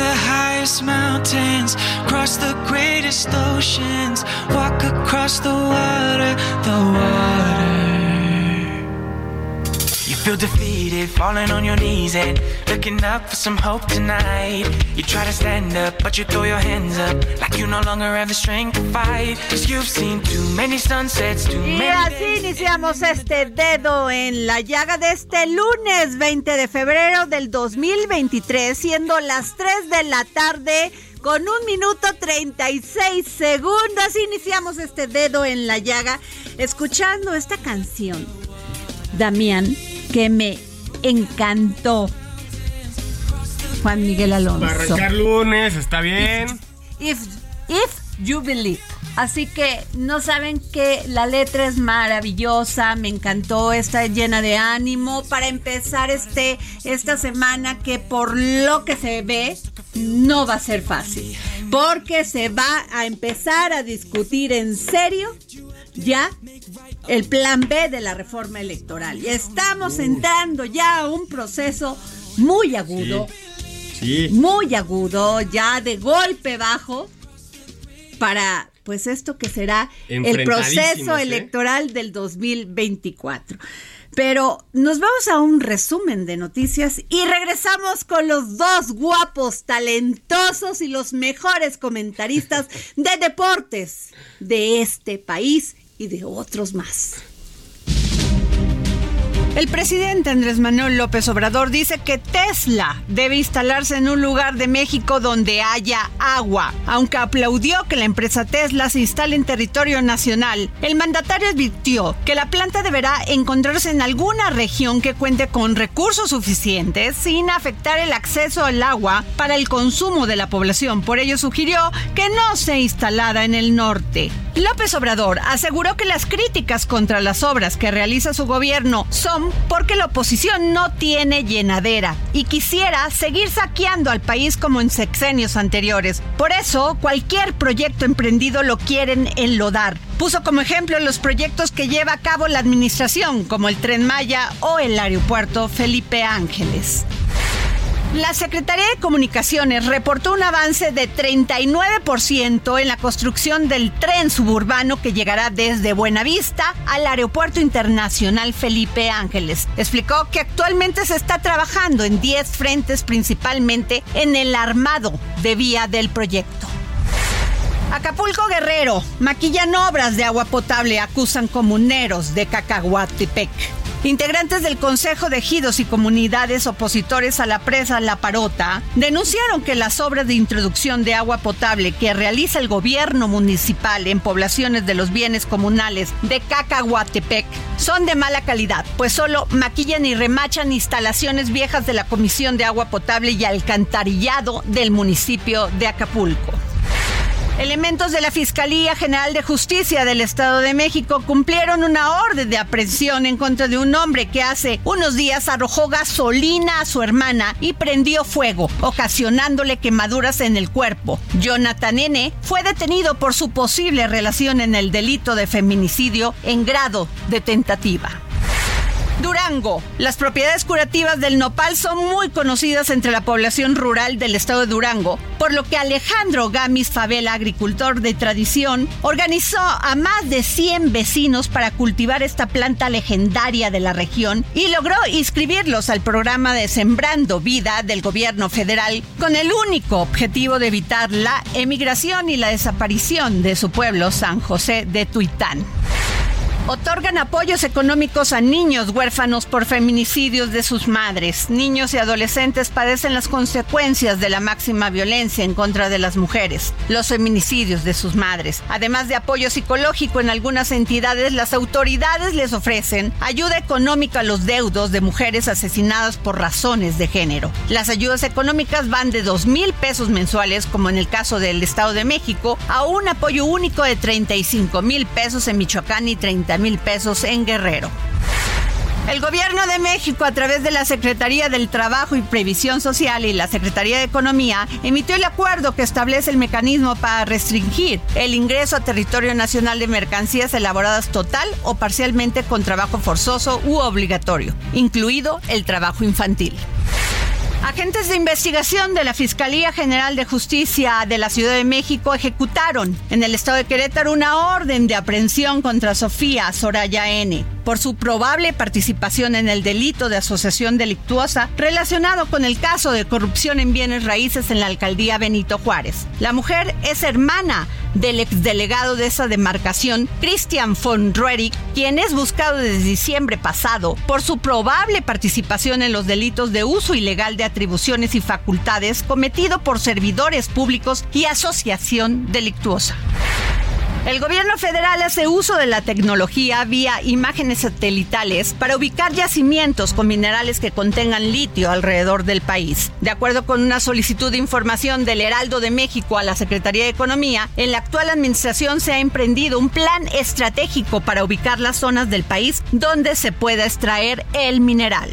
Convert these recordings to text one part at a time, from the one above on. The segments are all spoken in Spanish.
The highest mountains, cross the greatest oceans, walk across the water, the water. You feel defeated, falling on your knees and looking up for some hope tonight. You try to stand up, but you throw your hands up like you no longer have the strength to fight. Cause you've seen too many sunsets, too Y many así days. iniciamos este dedo en la llaga de este lunes 20 de febrero del 2023, siendo las 3 de la tarde con un minuto 36 segundos. Iniciamos este dedo en la llaga escuchando esta canción, Damián, que me encantó. Juan Miguel Alonso. Para arrancar lunes, está bien. If, if you believe. Así que no saben que la letra es maravillosa, me encantó, está llena de ánimo para empezar este esta semana que por lo que se ve no va a ser fácil, porque se va a empezar a discutir en serio ya el plan B de la reforma electoral. Y estamos entrando ya a un proceso muy agudo Sí. muy agudo, ya de golpe bajo, para pues esto que será el proceso ¿eh? electoral del 2024. Pero nos vamos a un resumen de noticias y regresamos con los dos guapos, talentosos y los mejores comentaristas de deportes de este país y de otros más. El presidente Andrés Manuel López Obrador dice que Tesla debe instalarse en un lugar de México donde haya agua. Aunque aplaudió que la empresa Tesla se instale en territorio nacional, el mandatario advirtió que la planta deberá encontrarse en alguna región que cuente con recursos suficientes sin afectar el acceso al agua para el consumo de la población. Por ello sugirió que no se instalara en el norte. López Obrador aseguró que las críticas contra las obras que realiza su gobierno son porque la oposición no tiene llenadera y quisiera seguir saqueando al país como en sexenios anteriores. Por eso, cualquier proyecto emprendido lo quieren enlodar. Puso como ejemplo los proyectos que lleva a cabo la administración, como el tren Maya o el aeropuerto Felipe Ángeles. La Secretaría de Comunicaciones reportó un avance de 39% en la construcción del tren suburbano que llegará desde Buenavista al Aeropuerto Internacional Felipe Ángeles. Explicó que actualmente se está trabajando en 10 frentes, principalmente en el armado de vía del proyecto. Acapulco Guerrero, maquillan obras de agua potable, acusan comuneros de Cacahuatepec. Integrantes del Consejo de Ejidos y comunidades opositores a la presa La Parota denunciaron que las obras de introducción de agua potable que realiza el gobierno municipal en poblaciones de los bienes comunales de Cacahuatepec son de mala calidad, pues solo maquillan y remachan instalaciones viejas de la Comisión de Agua Potable y Alcantarillado del municipio de Acapulco. Elementos de la Fiscalía General de Justicia del Estado de México cumplieron una orden de aprehensión en contra de un hombre que hace unos días arrojó gasolina a su hermana y prendió fuego, ocasionándole quemaduras en el cuerpo. Jonathan N. fue detenido por su posible relación en el delito de feminicidio en grado de tentativa. Durango. Las propiedades curativas del nopal son muy conocidas entre la población rural del estado de Durango, por lo que Alejandro Gamis Favela, agricultor de tradición, organizó a más de 100 vecinos para cultivar esta planta legendaria de la región y logró inscribirlos al programa de Sembrando Vida del gobierno federal con el único objetivo de evitar la emigración y la desaparición de su pueblo San José de Tuitán otorgan apoyos económicos a niños huérfanos por feminicidios de sus madres. Niños y adolescentes padecen las consecuencias de la máxima violencia en contra de las mujeres, los feminicidios de sus madres. Además de apoyo psicológico en algunas entidades, las autoridades les ofrecen ayuda económica a los deudos de mujeres asesinadas por razones de género. Las ayudas económicas van de 2 mil pesos mensuales, como en el caso del Estado de México, a un apoyo único de 35 mil pesos en Michoacán y 30 mil pesos en Guerrero. El gobierno de México, a través de la Secretaría del Trabajo y Previsión Social y la Secretaría de Economía, emitió el acuerdo que establece el mecanismo para restringir el ingreso a territorio nacional de mercancías elaboradas total o parcialmente con trabajo forzoso u obligatorio, incluido el trabajo infantil. Agentes de investigación de la Fiscalía General de Justicia de la Ciudad de México ejecutaron en el estado de Querétaro una orden de aprehensión contra Sofía Soraya N por su probable participación en el delito de asociación delictuosa relacionado con el caso de corrupción en bienes raíces en la alcaldía Benito Juárez. La mujer es hermana del exdelegado de esa demarcación, Christian von Roerich, quien es buscado desde diciembre pasado por su probable participación en los delitos de uso ilegal de atribuciones y facultades cometido por servidores públicos y asociación delictuosa. El gobierno federal hace uso de la tecnología vía imágenes satelitales para ubicar yacimientos con minerales que contengan litio alrededor del país. De acuerdo con una solicitud de información del Heraldo de México a la Secretaría de Economía, en la actual administración se ha emprendido un plan estratégico para ubicar las zonas del país donde se pueda extraer el mineral.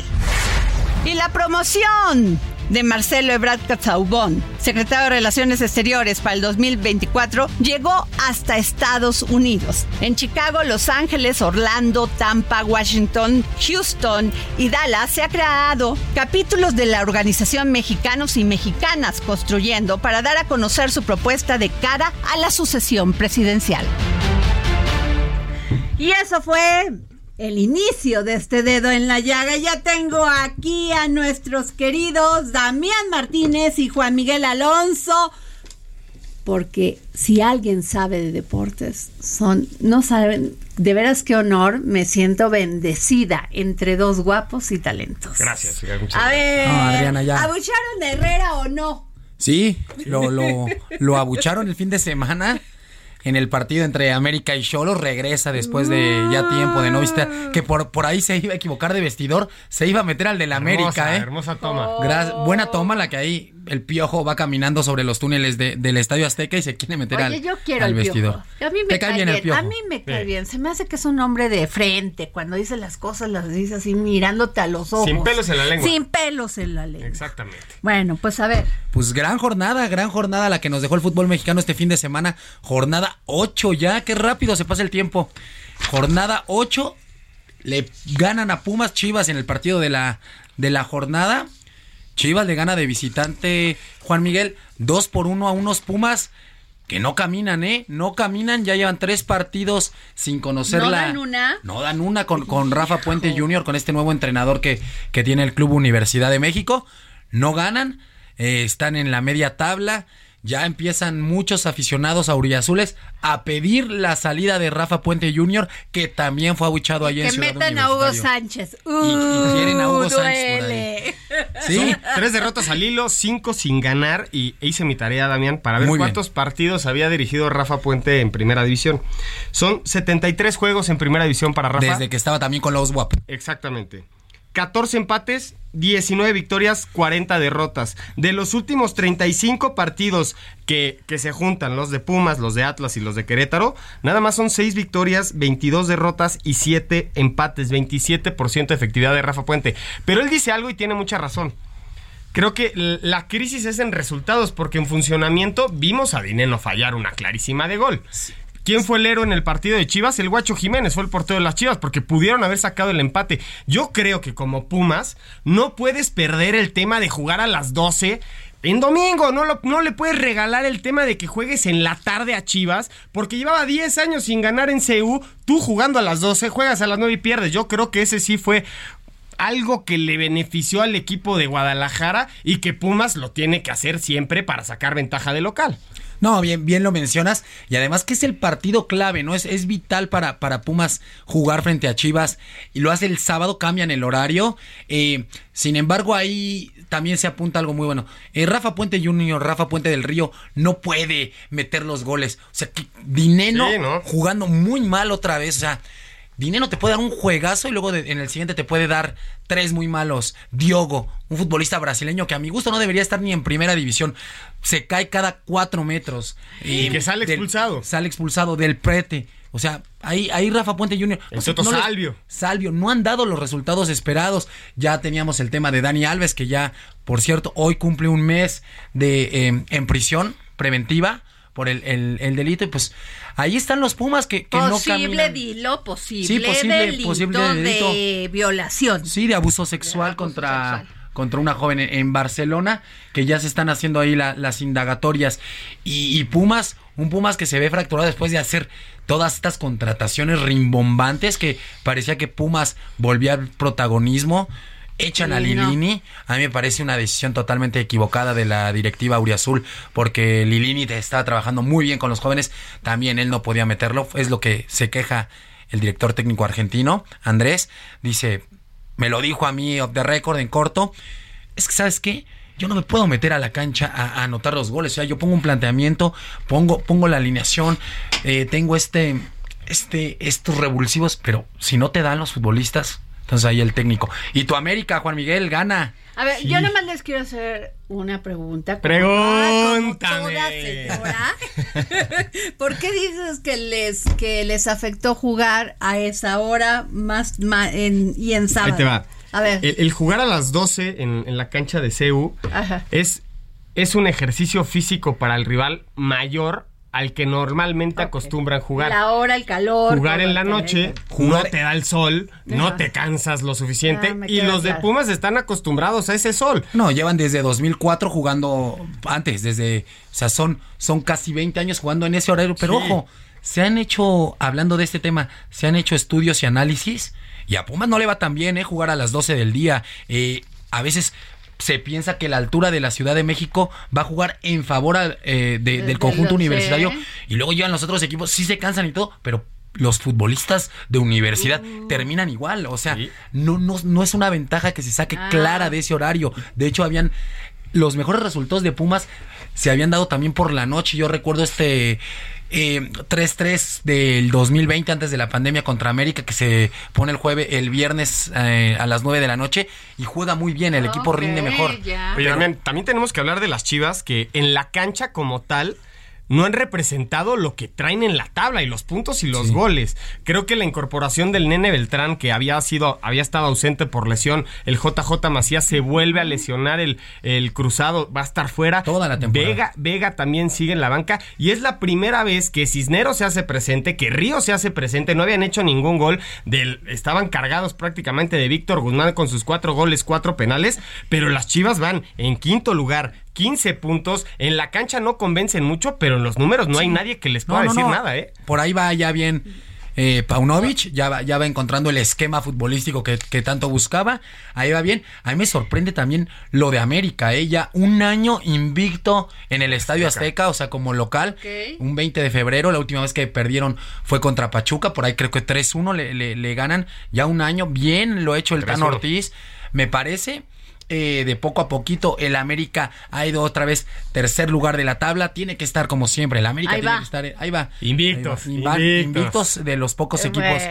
Y la promoción de Marcelo Ebrard Cazaubón, secretario de Relaciones Exteriores para el 2024, llegó hasta Estados Unidos. En Chicago, Los Ángeles, Orlando, Tampa, Washington, Houston y Dallas se ha creado capítulos de la organización Mexicanos y Mexicanas Construyendo para dar a conocer su propuesta de cara a la sucesión presidencial. Y eso fue el inicio de este dedo en la llaga. Ya tengo aquí a nuestros queridos Damián Martínez y Juan Miguel Alonso. Porque si alguien sabe de deportes, son, no saben, de veras qué honor, me siento bendecida entre dos guapos y talentos. Gracias. a ver, Adriana, ya. ¿abucharon a Herrera o no? Sí, lo, lo, lo abucharon el fin de semana en el partido entre América y Cholos, regresa después de ya tiempo de no vista, que por, por ahí se iba a equivocar de vestidor, se iba a meter al del América, ¿eh? Hermosa toma. buena toma la que ahí el piojo va caminando sobre los túneles del Estadio Azteca y se quiere meter al, yo quiero al el vestidor. A mí me cae, bien, el piojo. A mí me cae bien. Se me hace que es un hombre de frente. Cuando dice las cosas, las dice así mirándote a los ojos. Sin pelos en la lengua. Sin pelos en la lengua. Exactamente. Bueno, pues a ver. Pues gran jornada, gran jornada la que nos dejó el fútbol mexicano este fin de semana. Jornada 8 ya, qué rápido se pasa el tiempo. Jornada 8. Le ganan a Pumas Chivas en el partido de la, de la jornada. Chivas le gana de visitante Juan Miguel, dos por uno a unos Pumas que no caminan, ¿eh? No caminan, ya llevan tres partidos sin conocerla. ¿No dan una? No dan una con, con Rafa Puente Jr., con este nuevo entrenador que, que tiene el Club Universidad de México. No ganan, eh, están en la media tabla ya empiezan muchos aficionados auriazules a pedir la salida de Rafa Puente Jr., que también fue abuchado ayer en Ciudad Que metan a Hugo Sánchez. y, quieren a Hugo Sánchez por ahí. Sí, tres derrotas al hilo, cinco sin ganar y hice mi tarea, Damián, para ver cuántos partidos había dirigido Rafa Puente en Primera División. Son 73 juegos en Primera División para Rafa. Desde que estaba también con los WAP. Exactamente. 14 empates, 19 victorias, 40 derrotas. De los últimos 35 partidos que, que, se juntan, los de Pumas, los de Atlas y los de Querétaro, nada más son 6 victorias, 22 derrotas y 7 empates, 27% de efectividad de Rafa Puente. Pero él dice algo y tiene mucha razón. Creo que la crisis es en resultados, porque en funcionamiento vimos a Dineno fallar una clarísima de gol. ¿Quién fue el héroe en el partido de Chivas? El Guacho Jiménez fue el portero de las Chivas porque pudieron haber sacado el empate. Yo creo que como Pumas no puedes perder el tema de jugar a las 12 en domingo, no, no le puedes regalar el tema de que juegues en la tarde a Chivas, porque llevaba 10 años sin ganar en CU, tú jugando a las 12, juegas a las 9 y pierdes. Yo creo que ese sí fue algo que le benefició al equipo de Guadalajara y que Pumas lo tiene que hacer siempre para sacar ventaja de local. No, bien, bien lo mencionas. Y además que es el partido clave, ¿no? Es, es vital para, para Pumas jugar frente a Chivas. Y lo hace el sábado, cambian el horario. Eh, sin embargo, ahí también se apunta algo muy bueno. Eh, Rafa Puente Junior, Rafa Puente del Río, no puede meter los goles. O sea, que Dineno jugando muy mal otra vez. O sea, Dinero te puede dar un juegazo y luego en el siguiente te puede dar tres muy malos. Diogo, un futbolista brasileño que a mi gusto no debería estar ni en primera división. Se cae cada cuatro metros. Y que sale expulsado. Sale expulsado del prete. O sea, ahí, ahí Rafa Puente Jr. El Salvio. Salvio, no han dado los resultados esperados. Ya teníamos el tema de Dani Alves, que ya, por cierto, hoy cumple un mes de eh, en prisión preventiva por el, el, delito y pues ahí están los Pumas que, que no. Dilo, posible, sí, posible, delito posible delito de violación. Sí, de abuso sexual contra contra una joven en, Barcelona, que ya se están haciendo ahí las indagatorias. Y, y, Pumas, un Pumas que se ve fracturado después de hacer todas estas contrataciones rimbombantes que parecía que Pumas volvía al protagonismo echan a Lilini. A mí me parece una decisión totalmente equivocada de la directiva Auriazul, porque Lilini estaba trabajando muy bien con los jóvenes. También él no podía meterlo. Es lo que se queja el director técnico argentino, Andrés. Dice, me lo dijo a mí de récord en corto. Es que, ¿sabes qué? Yo no me puedo meter a la cancha a, anotar los goles. O sea, yo pongo un planteamiento, pongo, pongo la alineación, eh, tengo este, este, estos revulsivos, pero si no te dan los futbolistas, entonces ahí el técnico. Y tu América, Juan Miguel, gana. A ver, yo nada más les quiero hacer una pregunta. Pregúntame. ¿Por qué dices que les que les afectó jugar a esa hora más, y en sábado? Ahí te va. A ver. El, jugar a las 12 en, en la cancha de CEU es es un ejercicio físico para el rival mayor al que normalmente acostumbran jugar. La hora, el calor. Jugar en la noche, no te da el sol, no te cansas lo suficiente ah, y los de Pumas están acostumbrados a ese sol. No, llevan desde 2004 jugando antes, desde, o sea, son, son casi 20 años jugando en ese horario, pero ojo, se han hecho, hablando de este tema, se han hecho estudios y análisis y a Pumas no le va tan bien, ¿eh? Jugar a las 12 del día. Eh, a veces se piensa que la altura de la Ciudad de México va a jugar en favor eh, del conjunto universitario y luego llegan los otros equipos, sí se cansan y todo, pero los futbolistas de universidad uh. terminan igual, o sea, no, no, no es una ventaja que se saque ah. clara de ese horario. De hecho, habían los mejores resultados de Pumas se habían dado también por la noche. Yo recuerdo este eh, 3-3 del 2020 antes de la pandemia contra América que se pone el jueves, el viernes eh, a las 9 de la noche y juega muy bien, el equipo rinde mejor. Pero también, también tenemos que hablar de las Chivas que en la cancha como tal no han representado lo que traen en la tabla y los puntos y los goles. Creo que la incorporación del Nene Beltrán, que había sido, había estado ausente por lesión, el JJ Macías se vuelve a lesionar el, el cruzado, va a estar fuera. Toda la temporada. Vega, Vega también sigue en la banca y es la primera vez que Cisneros se hace presente, que Río se hace presente, no habían hecho ningún gol, del, estaban cargados prácticamente de Víctor Guzmán con sus cuatro goles, cuatro penales, pero las Chivas van en quinto lugar 15 puntos. En la cancha no convencen mucho, pero en los números no hay nadie que les pueda decir nada, ¿eh? Por ahí va ya bien. Eh, Paunovic ya va, ya va encontrando el esquema futbolístico que, tanto buscaba. Ahí va bien. A mí me sorprende también lo de América. Ella ¿eh? un año invicto en el Estadio Azteca, o sea, como local. Un 20 de febrero. La última vez que perdieron fue contra Pachuca. Por ahí creo que 3-1 le, le, ganan. Ya un año. Bien lo ha hecho el Tan Ortiz. Me parece. Eh, de poco a poquito el América ha ido otra vez tercer lugar de la tabla. Tiene que estar como siempre. El América tiene que estar. Ahí va. Invictos. invictos. de los pocos equipos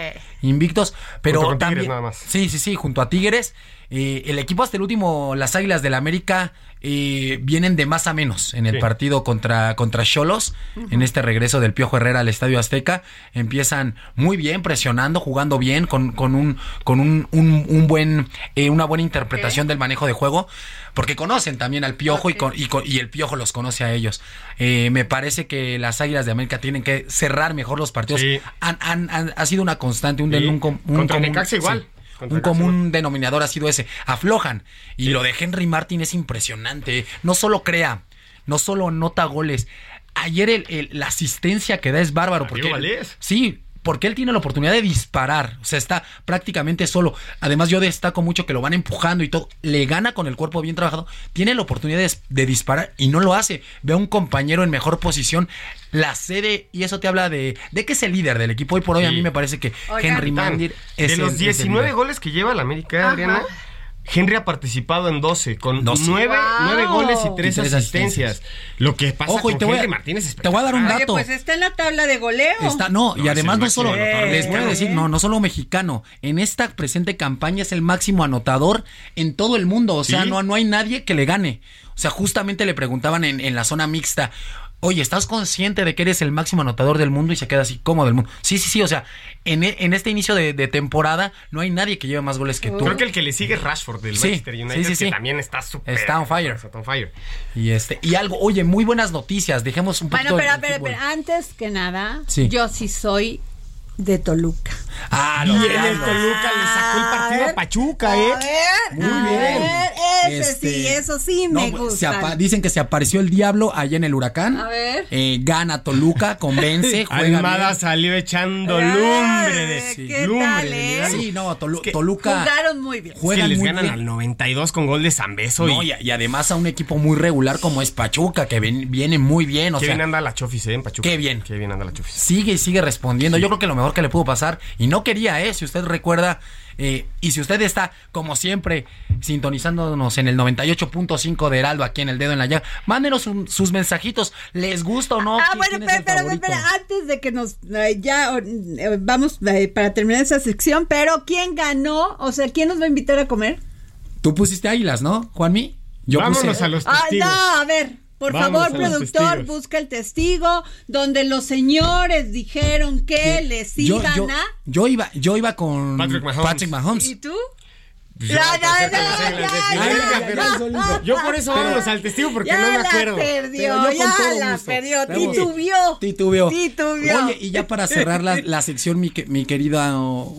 invictos, pero Junto con Tigres también nada más. Sí, sí, sí, junto a Tigres. Eh, el equipo hasta el último, las Águilas del la América, eh, vienen de más a menos en el Sí. partido contra contra Cholos, en este regreso del Piojo Herrera al Estadio Azteca. Empiezan muy bien, presionando, jugando bien, con, con un con un, un- un buen eh, una buena interpretación del manejo de juego, porque conocen también al Piojo y, con- y, con- y el Piojo los conoce a ellos. Eh, me parece que las Águilas de América tienen que cerrar mejor los partidos. Sí. Han- han- han- ha sido una constante, un, Sí. un un Contra común- Necaxa igual. sí. Contra un común denominador ha sido ese. Aflojan. Y lo de Henry Martin es impresionante. No solo crea, no solo anota goles. Ayer el- el- la asistencia que da es bárbaro. Porque, Valdés. Sí, porque él tiene la oportunidad de disparar. O sea, está prácticamente solo. Además, yo destaco mucho que lo van empujando y todo. Le gana con el cuerpo bien trabajado. Tiene la oportunidad de, de disparar y no lo hace. Ve a un compañero en mejor posición. La cede y eso te habla de, de que es el líder del equipo. Hoy por hoy a mí me parece que Oigan. Henry Mandir es de el- los es el 19 líder. goles que lleva la América, Adriana, Henry ha participado en 12, con 12. 9, Wow. goles y 3 Y tres asistencias. Lo que pasa Ojo, y con te voy, Henry a, Martínez es te voy a dar un Oye, dato. pues está en la tabla de goleo. Está, no, y además no solo, les voy a mexicano. decir, no, no solo mexicano, en esta presente campaña es el máximo anotador en todo el mundo, o sea, Sí. no, no hay nadie que le gane. O sea, justamente le preguntaban en, en la zona mixta, oye, ¿estás consciente de que eres el máximo anotador del mundo? Y se queda así, ¿cómo del mundo? Sí, sí, sí, o sea, en, e- en este inicio de, de temporada no hay nadie que lleve más goles que tú. Creo que el que le sigue es Rashford del Sí, Manchester United, sí, sí, que sí. también está súper. Está on fire. Está on fire. Y este, y algo, oye, muy buenas noticias, dejemos un poquito Bueno, pero, pero, pero antes que nada, Sí. yo sí soy de Toluca. Ah, Y los en el. Toluca le sacó el partido a Pachuca, ¿eh? A ver, Muy a bien. ver, ese Este, sí, eso sí me no, gusta. dicen que se apareció el diablo allá en el huracán. A ver. Eh, gana Toluca, convence, juega Almada bien. salió echando Ay, lumbre de ¿qué sí, lumbre tal, eh? Sí, no, Tolu- Es que Toluca Jugaron muy bien. Es juegan que les muy ganan bien. al 92 con gol de Zambeso No, y y, y además a un equipo muy regular como es Pachuca, que ven- viene muy bien, o qué sea, bien anda la Chofis, ¿eh? En Pachuca. Qué bien. Qué bien anda la Chofis. sigue y sigue respondiendo. Yo creo que lo mejor que le pudo pasar, y no quería, ¿eh? Si usted recuerda, eh, y si usted está, como siempre, sintonizándonos en el 98.5 de Heraldo, aquí en el dedo en la llaga, mándenos un- sus mensajitos. ¿Les gusta o no? Ah, ¿Qui- bueno, quién es pero, el pero, favorito? pero antes de que nos eh, ya eh, vamos eh, para terminar esa sección, pero ¿quién ganó? O sea, ¿quién nos va a invitar a comer? Tú pusiste águilas, ¿no, Juanmi? Yo Vámonos puse... a los Ah, no, a ver, por Vamos favor, productor, busca el testigo donde los señores dijeron que les iban yo, a. yo iba, yo iba con Patrick Mahomes. Patrick Mahomes. ¿Y tú? Ya, yo, por eso vámonos al testigo porque ya no me la acuerdo. perdió, Pero yo con ya todo la gusto. perdió, titubió. Titubeó. Titubeó. Oye, y ya para cerrar la, la sección, mi, mi querido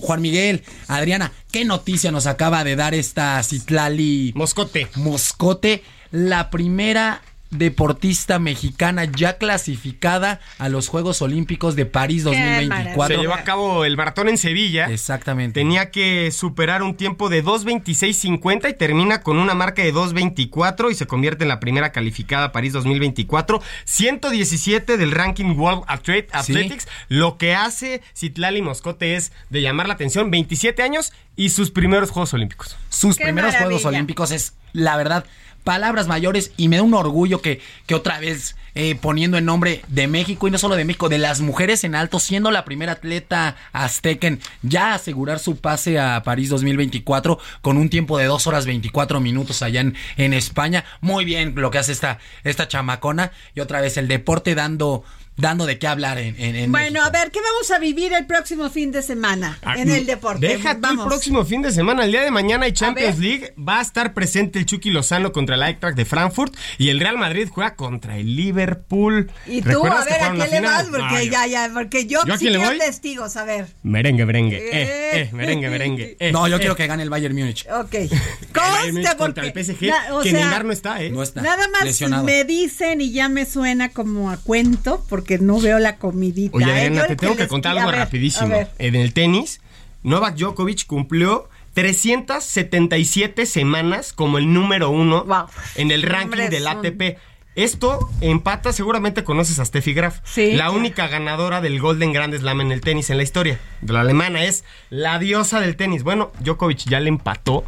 Juan Miguel, Adriana, ¿qué noticia nos acaba de dar esta Citlali Moscote. Moscote? La primera deportista mexicana ya clasificada a los Juegos Olímpicos de París Qué 2024. Se llevó a cabo el maratón en Sevilla. Exactamente. Tenía que superar un tiempo de 2.26.50 y termina con una marca de 2.24 y se convierte en la primera calificada a París 2024. 117 del ranking World Athletics. Lo que hace Citlali Moscote es de llamar la atención 27 años y sus primeros Juegos Olímpicos. Sus Qué primeros Juegos. Olímpicos es, la verdad, palabras mayores y me da un orgullo que, que otra vez eh, poniendo el nombre de México y no solo de México, de las mujeres en alto, siendo la primera atleta azteca en ya asegurar su pase a París 2024 con un tiempo de 2 horas 24 minutos allá en, en España. Muy bien lo que hace esta, esta chamacona y otra vez el deporte dando, dando de qué hablar en, en, en Bueno, México. a ver, ¿qué vamos a vivir el próximo fin de semana en el deporte? Ah, Deja tú vamos. el próximo fin de semana. El día de mañana hay Champions. League. Va a estar presente el Chucky Lozano contra el Eintracht de Frankfurt. Y el Real Madrid juega contra el Liverpool. Y tú, a ¿Recuerdas que ver, ¿a la le vas? Porque No, ya, ya, porque yo, ¿Yo sí quiero voy? testigos, a ver. Merengue, merengue. Eh. Eh, eh, merengue, merengue. eh, no, yo eh. quiero que gane el Bayern Múnich. Ok. Conste contra el. PSG. na- o que sea, Neymar no está, ¿eh? No está. Nada más lesionado. me dicen y ya me suena como a cuento porque no veo la comidita. Oye, ¿eh? Adriana, te tengo que contar algo ver, rapidísimo. En el tenis, Novak Djokovic cumplió 377 semanas como el número uno Wow. en el ranking del ATP. Esto empata, seguramente conoces a Steffi Graf, Sí. la única ganadora del Golden Grand Slam en el tenis en la historia. La alemana es la diosa del tenis. Bueno, Djokovic ya le empató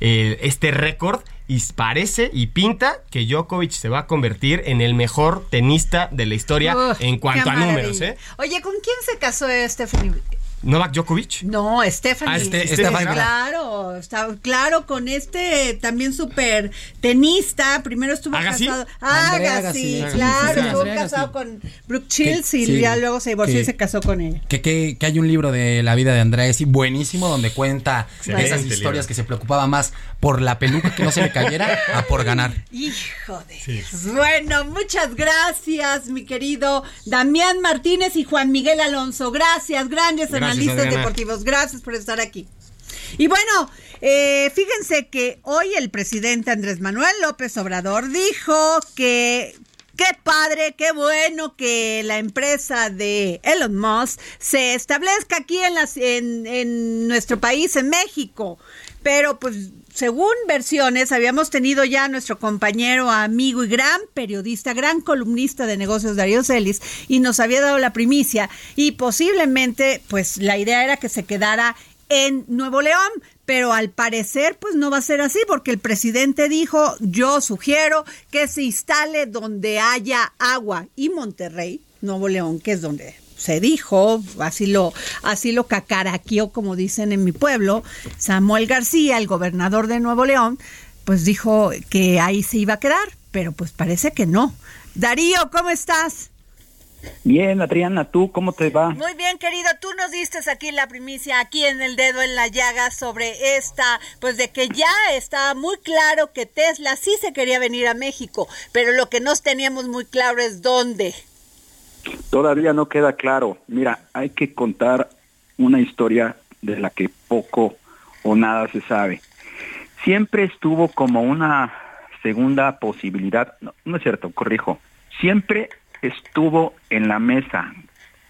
eh, este récord y parece y pinta que Djokovic se va a convertir en el mejor tenista de la historia Uf, en cuanto a números. ¿eh? Oye, ¿con quién se casó Stephanie? Novak Djokovic. No, Stephanie. Ah, este- Sí, Stephanie. Claro, está claro con este también súper tenista. Primero estuvo ¿Agassi? casado. Andrea Agassi, Agassi. claro, Sí, estuvo casado Agassi. con Brooke Shields y sí. ya luego se divorció Que- y se casó con ella. Que, que, que hay un libro de la vida de Andrea Agassi buenísimo donde cuenta Excelente esas libro. historias que se preocupaba más por la peluca que no se le cayera a por ganar. Hijo de Dios. Bueno, muchas gracias, mi querido Damián Martínez y Juan Miguel Alonso. Gracias, grandes Gracias, analistas Adriana. deportivos. Gracias por estar aquí. Y bueno, eh, fíjense que hoy el presidente Andrés Manuel López Obrador dijo que qué padre, qué bueno que la empresa de Elon Musk se establezca aquí en, las, en, en nuestro país, en México. Pero pues según versiones, habíamos tenido ya a nuestro compañero, amigo y gran periodista, gran columnista de negocios, Darío Celis, y nos había dado la primicia. Y posiblemente, pues la idea era que se quedara en Nuevo León, pero al parecer pues no va a ser así porque el presidente dijo, yo sugiero que se instale donde haya agua y Monterrey, Nuevo León, que es donde se dijo, así lo así lo cacaraqueó como dicen en mi pueblo, Samuel García, el gobernador de Nuevo León, pues dijo que ahí se iba a quedar, pero pues parece que no. Darío, ¿cómo estás? Bien, Adriana, ¿tú cómo te va? Muy bien, querido, tú nos diste aquí la primicia, aquí en el dedo en la llaga sobre esta, pues de que ya estaba muy claro que Tesla sí se quería venir a México, pero lo que no teníamos muy claro es dónde. Todavía no queda claro. Mira, hay que contar una historia de la que poco o nada se sabe. Siempre estuvo como una segunda posibilidad, no, no es cierto, corrijo, siempre estuvo en la mesa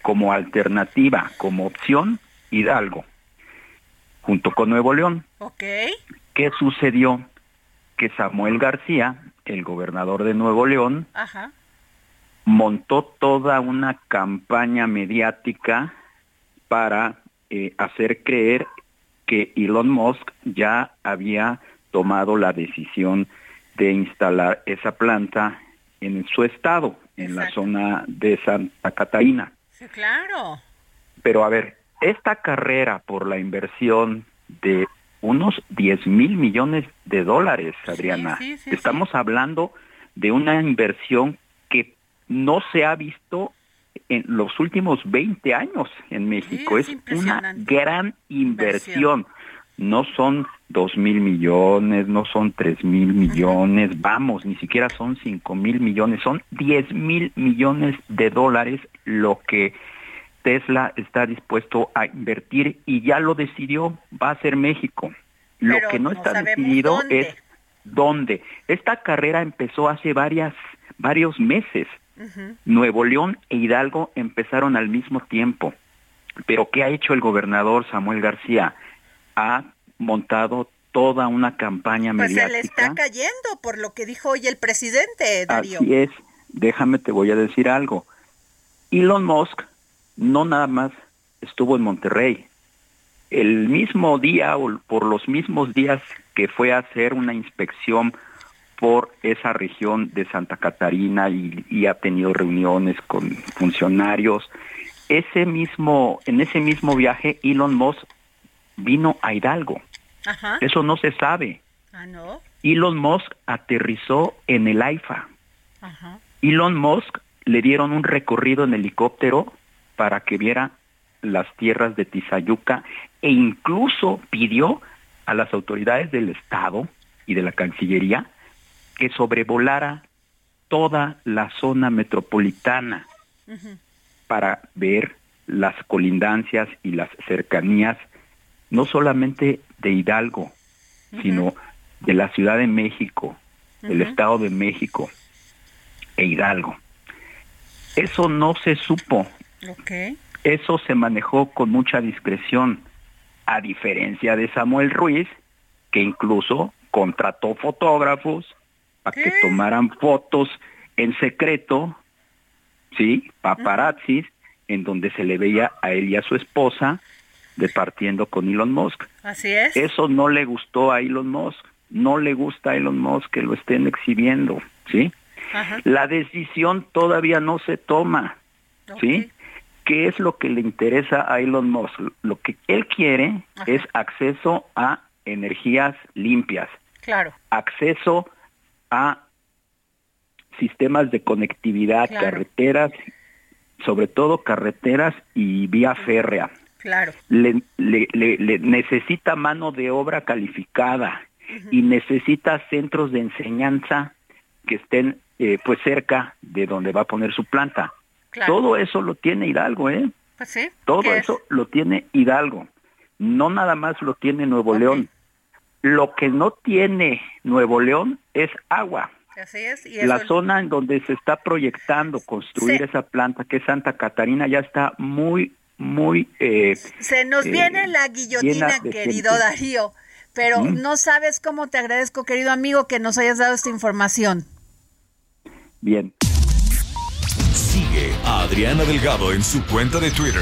como alternativa, como opción, Hidalgo, junto con Nuevo León. ¿Ok? ¿Qué sucedió? Que Samuel García, el gobernador de Nuevo León, Ajá. Montó toda una campaña mediática para eh, hacer creer que Elon Musk ya había tomado la decisión de instalar esa planta en su estado, en la zona de Santa Catarina. Sí, claro. Pero a ver, esta carrera por la inversión de unos 10 mil millones de dólares, Adriana, sí, sí, estamos hablando de una inversión no se ha visto en los últimos 20 años en México. es es una gran inversión. No son dos mil millones, no son tres mil millones, vamos, ni siquiera son cinco mil millones, son 10 mil millones de dólares lo que Tesla está dispuesto a invertir y ya lo decidió, va a ser México. Lo que no no está decidido dónde. es dónde. Esta carrera empezó hace varias, varios meses. Nuevo León e Hidalgo empezaron al mismo tiempo. Pero ¿qué ha hecho el gobernador Samuel García? Ha montado toda una campaña Pues se mediática. le está cayendo por lo que dijo hoy el presidente, Darío. Así es. Déjame, te voy a decir algo. Elon Musk no nada más estuvo en Monterrey. El mismo día o por los mismos días que fue a hacer una inspección por esa región de Santa Catarina y, y ha tenido reuniones con funcionarios. Ese mismo, en ese mismo viaje, Elon Musk vino a Hidalgo. Ajá. Eso no se sabe. Ah, no. Elon Musk aterrizó en el AIFA. Ajá. Elon Musk le dieron un recorrido en helicóptero para que viera las tierras de Tizayuca e incluso pidió a las autoridades del Estado y de la Cancillería que sobrevolara toda la zona metropolitana para ver las colindancias y las cercanías, no solamente de Hidalgo, sino de la Ciudad de México, del Estado de México e Hidalgo. Eso no se supo, Ok. eso se manejó con mucha discreción, a diferencia de Samuel Ruiz, que incluso contrató fotógrafos para que tomaran fotos en secreto, sí, paparazzis, en donde se le veía a él y a su esposa departiendo con Elon Musk. Así es. Eso no le gustó a Elon Musk, no le gusta a Elon Musk que lo estén exhibiendo, ¿sí? Ajá. La decisión todavía no se toma, ¿sí? ¿qué es lo que le interesa a Elon Musk? Lo que él quiere es acceso a energías limpias, Claro. acceso a sistemas de conectividad, Claro. carreteras, sobre todo carreteras y vía férrea. Claro. Le, le- le- le necesita mano de obra calificada y necesita centros de enseñanza que estén eh, pues cerca de donde va a poner su planta. Claro. Todo eso lo tiene Hidalgo, ¿eh? Pues sí. Todo eso lo tiene Hidalgo. No nada más lo tiene Nuevo. León. Lo que no tiene Nuevo León es agua. Así es. Y La zona en donde se está proyectando construir Sí. esa planta, que es Santa Catarina, ya está muy, muy... eh, Se nos eh, viene la guillotina, querido gente. Darío. Pero ¿Mm? no sabes cómo te agradezco, querido amigo, que nos hayas dado esta información. bien. Sigue a Adriana Delgado en su cuenta de Twitter.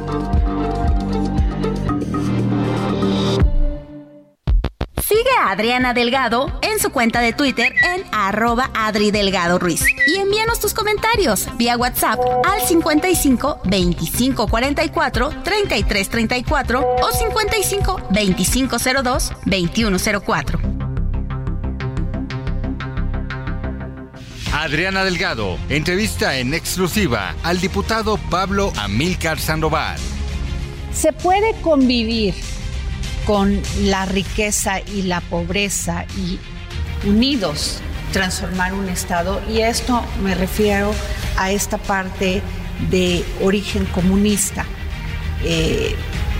Adriana Delgado en su cuenta de Twitter en arroba Adri Delgado Ruiz. Y envíanos tus comentarios vía WhatsApp al 55 25 44 33 34 o 55 25 02 21 04. Adriana Delgado entrevista en exclusiva al diputado Pablo Amílcar Sandoval. ¿Se puede convivir con la riqueza y la pobreza y unidos transformar un Estado? Y esto me refiero a esta parte de origen comunista eh,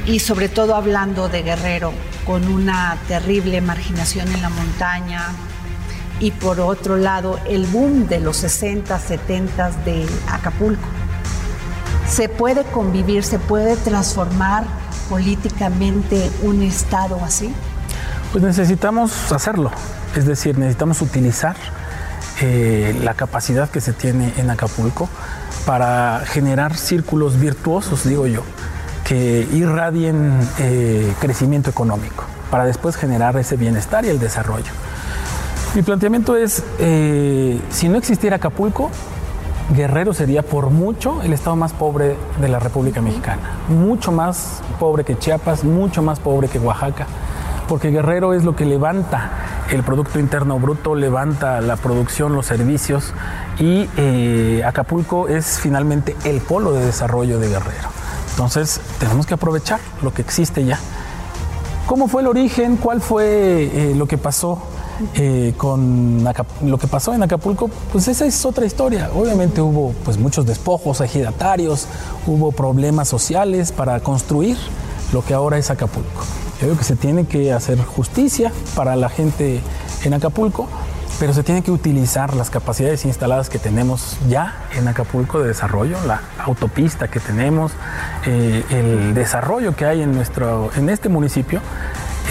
y sobre todo hablando de Guerrero con una terrible marginación en la montaña y por otro lado el boom de los 60, 70 de Acapulco. ¿Se puede convivir, se puede transformar políticamente un Estado así? Pues necesitamos hacerlo, es decir, necesitamos utilizar eh, la capacidad que se tiene en Acapulco para generar círculos virtuosos, digo yo, que irradien eh, crecimiento económico, para después generar ese bienestar y el desarrollo. Mi planteamiento es, eh, si no existiera Acapulco, Guerrero sería por mucho el estado más pobre de la República Mexicana. Mucho más pobre que Chiapas, mucho más pobre que Oaxaca. Porque Guerrero es lo que levanta el Producto Interno Bruto, levanta la producción, los servicios. Y eh, Acapulco es finalmente el polo de desarrollo de Guerrero. Entonces tenemos que aprovechar lo que existe ya. ¿Cómo fue el origen? ¿Cuál fue eh, lo que pasó? Eh, con lo que pasó en Acapulco, pues esa es otra historia. Obviamente hubo pues muchos despojos ejidatarios, hubo problemas sociales para construir lo que ahora es Acapulco. Yo creo que se tiene que hacer justicia para la gente en Acapulco, pero se tienen que utilizar las capacidades instaladas que tenemos ya en Acapulco de desarrollo, la autopista que tenemos, eh, el desarrollo que hay en, nuestro, en este municipio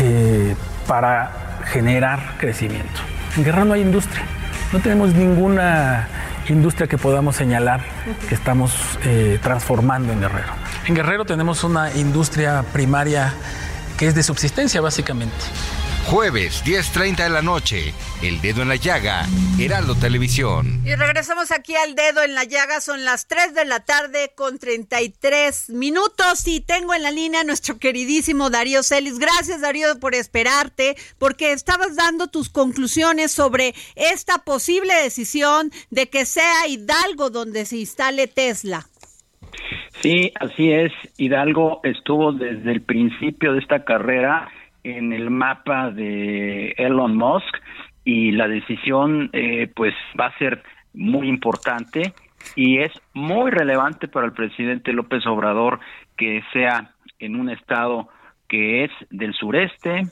eh, para generar crecimiento. En Guerrero no hay industria, no tenemos ninguna industria que podamos señalar que estamos eh, transformando en Guerrero. En Guerrero tenemos una industria primaria que es de subsistencia básicamente. Jueves, 10.30 de la noche, El Dedo en la Llaga, Heraldo Televisión. Y regresamos aquí al dedo en la llaga, son las 3 de la tarde con 33 minutos y tengo en la línea a nuestro queridísimo Darío Celis. Gracias Darío por esperarte, porque estabas dando tus conclusiones sobre esta posible decisión de que sea Hidalgo donde se instale Tesla. Sí, así es. Hidalgo estuvo desde el principio de esta carrera en el mapa de Elon Musk y la decisión eh, pues va a ser muy importante y es muy relevante para el presidente López Obrador que sea en un estado que es del sureste,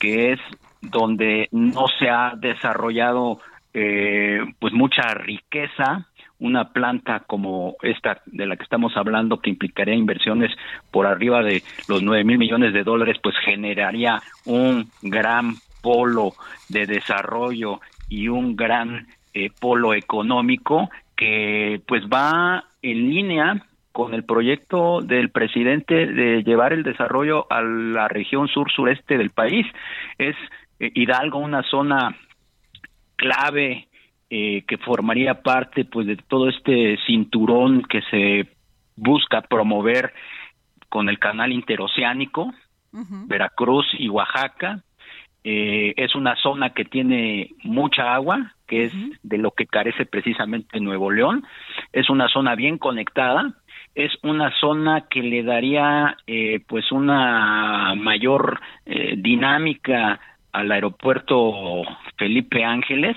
que es donde no se ha desarrollado eh, pues mucha riqueza, una planta como esta de la que estamos hablando, que implicaría inversiones por arriba de los 9 mil millones de dólares, pues generaría un gran polo de desarrollo y un gran eh, polo económico que pues va en línea con el proyecto del presidente de llevar el desarrollo a la región sur-sureste del país. Es eh, Hidalgo una zona clave eh, que formaría parte pues de todo este cinturón que se busca promover con el canal interoceánico, Veracruz y Oaxaca. Eh, es una zona que tiene mucha agua, que es de lo que carece precisamente Nuevo León. Es una zona bien conectada, es una zona que le daría eh, pues una mayor dinámica al aeropuerto Felipe Ángeles,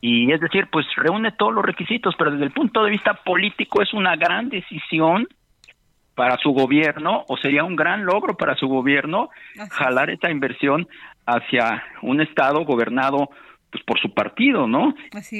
y es decir, pues reúne todos los requisitos, pero desde el punto de vista político es una gran decisión para su gobierno o sería un gran logro para su gobierno jalar esta inversión hacia un estado gobernado pues por su partido, ¿no?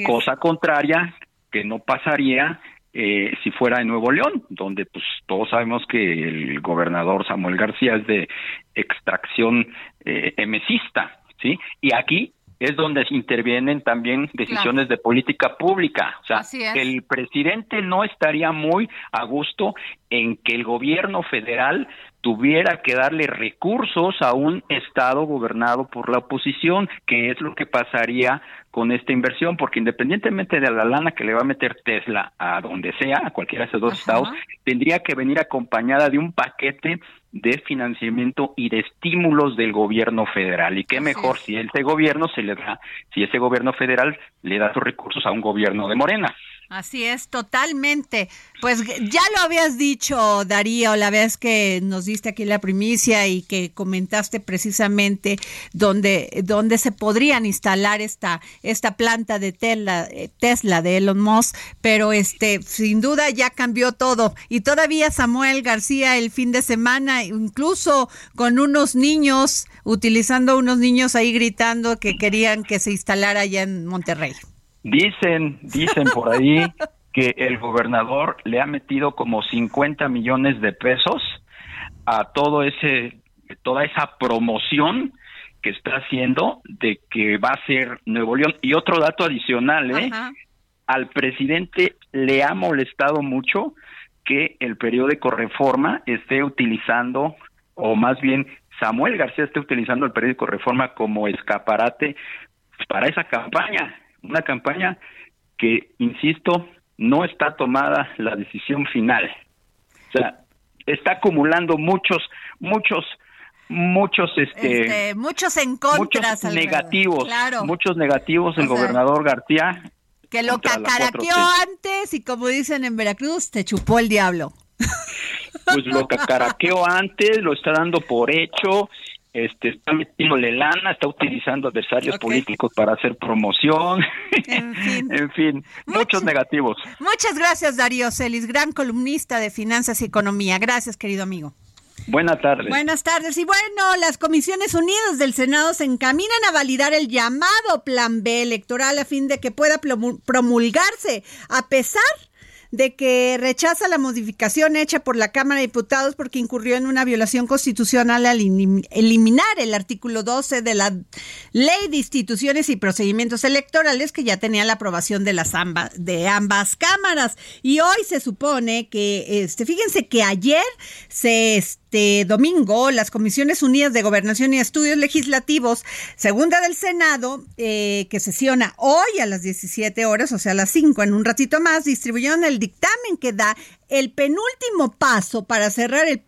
Cosa contraria que no pasaría eh, si fuera en Nuevo León, donde pues todos sabemos que el gobernador Samuel García es de extracción eh, emesista, ¿sí? Y aquí es donde intervienen también decisiones de política pública. O sea, el presidente no estaría muy a gusto en que el gobierno federal tuviera que darle recursos a un estado gobernado por la oposición, que es lo que pasaría con esta inversión, porque independientemente de la lana que le va a meter Tesla a donde sea, a cualquiera de esos dos estados, tendría que venir acompañada de un paquete de financiamiento y de estímulos del gobierno federal. Y qué mejor si ese gobierno se le da, si ese gobierno federal le da sus recursos a un gobierno de Morena. Así es, totalmente. Pues ya lo habías dicho, Darío, la vez que nos diste aquí la primicia y que comentaste precisamente dónde, dónde se podrían instalar esta, esta planta de Tesla, Tesla de Elon Musk, pero este, sin duda ya cambió todo. Y todavía Samuel García el fin de semana, incluso con unos niños, utilizando unos niños ahí gritando que querían que se instalara allá en Monterrey. Dicen, dicen por ahí que el gobernador le ha metido como 50 millones de pesos a todo ese, toda esa promoción que está haciendo de que va a ser Nuevo León. Y otro dato adicional, ¿eh? Al presidente le ha molestado mucho que el periódico Reforma esté utilizando, o más bien Samuel García esté utilizando el periódico Reforma como escaparate para esa campaña una campaña que, insisto, no está tomada la decisión final. O sea, está acumulando muchos, muchos, muchos, este, este muchos en contra, muchos negativos, muchos negativos el gobernador García. Que lo cacaraqueó antes y como dicen en Veracruz, te chupó el diablo. Pues lo cacaraqueó antes, lo está dando por hecho este, está metiéndole lana, está utilizando adversarios políticos para hacer promoción, en fin, muchos negativos. Muchas gracias Darío Celis, gran columnista de finanzas y economía. Gracias querido amigo. Buenas tardes. Buenas tardes. Y bueno, las Comisiones Unidas del Senado se encaminan a validar el llamado Plan B electoral a fin de que pueda promulgarse, a pesar de que rechaza la modificación hecha por la Cámara de Diputados porque incurrió en una violación constitucional al eliminar el artículo 12 de la Ley de Instituciones y Procedimientos Electorales que ya tenía la aprobación de las ambas de ambas cámaras. Y hoy se supone que este fíjense que ayer se este, este domingo las Comisiones Unidas de Gobernación y Estudios Legislativos, segunda del Senado, eh, que sesiona hoy a las 17 horas, o sea, a las 5 en un ratito más, distribuyeron el dictamen que da el penúltimo paso para cerrar el,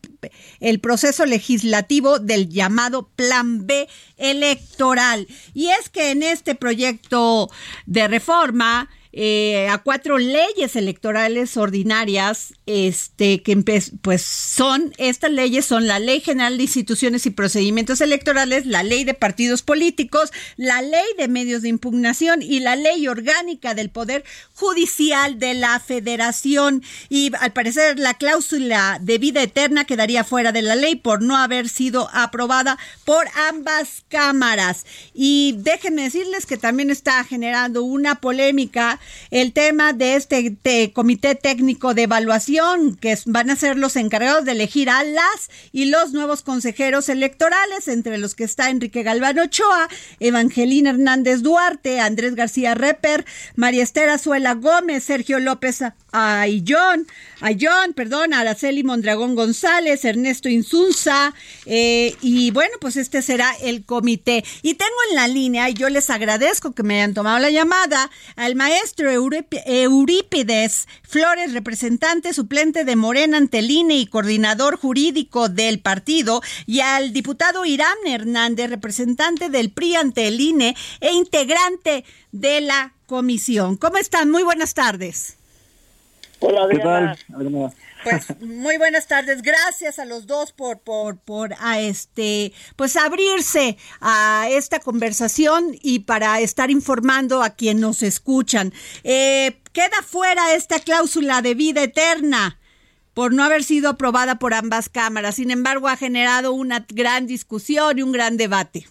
el, proceso legislativo del llamado Plan B electoral. Y es que en este proyecto de reforma eh, a cuatro leyes electorales ordinarias, este, que pues son, estas leyes son la Ley General de Instituciones y Procedimientos Electorales, la Ley de Partidos Políticos, la Ley de Medios de Impugnación y la Ley Orgánica del Poder Judicial de la Federación. Y al parecer la cláusula de vida eterna quedaría fuera de la ley por no haber sido aprobada por ambas cámaras. Y déjenme decirles que también está generando una polémica el tema de este comité técnico de evaluación, que van a ser los encargados de elegir a las y los nuevos consejeros electorales, entre los que está Enrique Galván Ochoa, Evangelina Hernández Duarte, Andrés García Reper, María Esther Azuela Gómez, Sergio López Ayllón, Ayllón, perdón, Araceli Mondragón González, Ernesto Insunza, eh, y bueno, pues este será el comité. Y tengo en la línea, y yo les agradezco que me hayan tomado la llamada, al maestro Eurípides Flores, representante suplente de Morena ante y coordinador jurídico del partido, y al diputado Irán Hernández, representante del PRI ante el INE e integrante de la comisión. ¿Cómo están? Muy buenas tardes. Hola, ¿Qué tal? Pues muy buenas tardes. Gracias a los dos por por por a este pues abrirse a esta conversación y para estar informando a quien nos escuchan. Eh, queda fuera esta cláusula de vida eterna por no haber sido aprobada por ambas cámaras. Sin embargo, ha generado una gran discusión y un gran debate.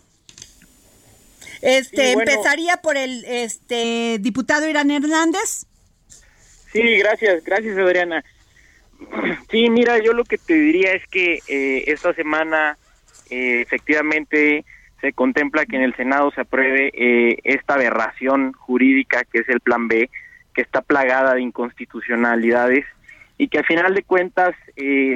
Este empezaría por el este diputado Irán Hernández. Sí, gracias, gracias Adriana. Sí, mira, yo lo que te diría es que eh, esta semana eh, efectivamente se contempla que en el Senado se apruebe eh, esta aberración jurídica que es el Plan B, que está plagada de inconstitucionalidades y que al final de cuentas